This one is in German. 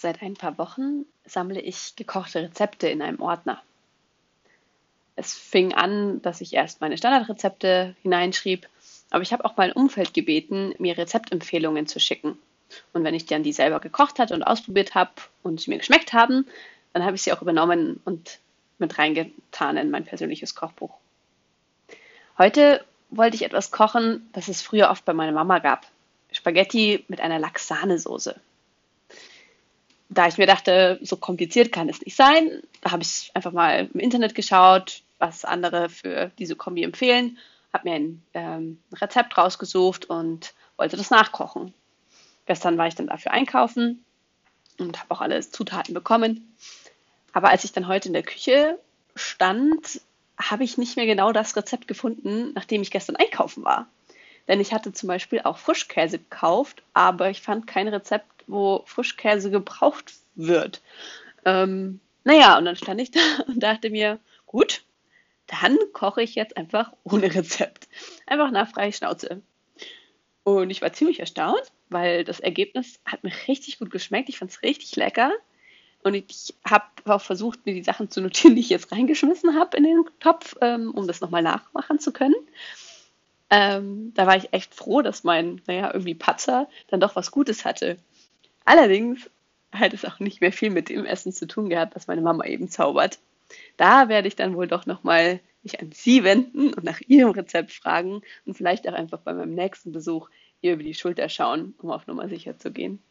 Seit ein paar Wochen sammle ich gekochte Rezepte in einem Ordner. Es fing an, dass ich erst meine Standardrezepte hineinschrieb, aber ich habe auch mein Umfeld gebeten, mir Rezeptempfehlungen zu schicken. Und wenn ich dann die selber gekocht hatte und ausprobiert habe und sie mir geschmeckt haben, dann habe ich sie auch übernommen und mit reingetan in mein persönliches Kochbuch. Heute wollte ich etwas kochen, das es früher oft bei meiner Mama gab. Spaghetti mit einer Laxanesoße da ich mir dachte, so kompliziert kann es nicht sein, habe ich einfach mal im Internet geschaut, was andere für diese Kombi empfehlen, habe mir ein ähm, Rezept rausgesucht und wollte das nachkochen. Gestern war ich dann dafür einkaufen und habe auch alle Zutaten bekommen. Aber als ich dann heute in der Küche stand, habe ich nicht mehr genau das Rezept gefunden, nachdem ich gestern einkaufen war. Denn ich hatte zum Beispiel auch Frischkäse gekauft, aber ich fand kein Rezept, wo Frischkäse gebraucht wird. Ähm, naja, und dann stand ich da und dachte mir, gut, dann koche ich jetzt einfach ohne Rezept. Einfach nach freie Schnauze. Und ich war ziemlich erstaunt, weil das Ergebnis hat mir richtig gut geschmeckt. Ich fand es richtig lecker. Und ich habe auch versucht, mir die Sachen zu notieren, die ich jetzt reingeschmissen habe in den Topf, ähm, um das nochmal nachmachen zu können. Ähm, da war ich echt froh, dass mein, naja, irgendwie Patzer dann doch was Gutes hatte. Allerdings hat es auch nicht mehr viel mit dem Essen zu tun gehabt, was meine Mama eben zaubert. Da werde ich dann wohl doch nochmal mich an sie wenden und nach ihrem Rezept fragen und vielleicht auch einfach bei meinem nächsten Besuch ihr über die Schulter schauen, um auf Nummer sicher zu gehen.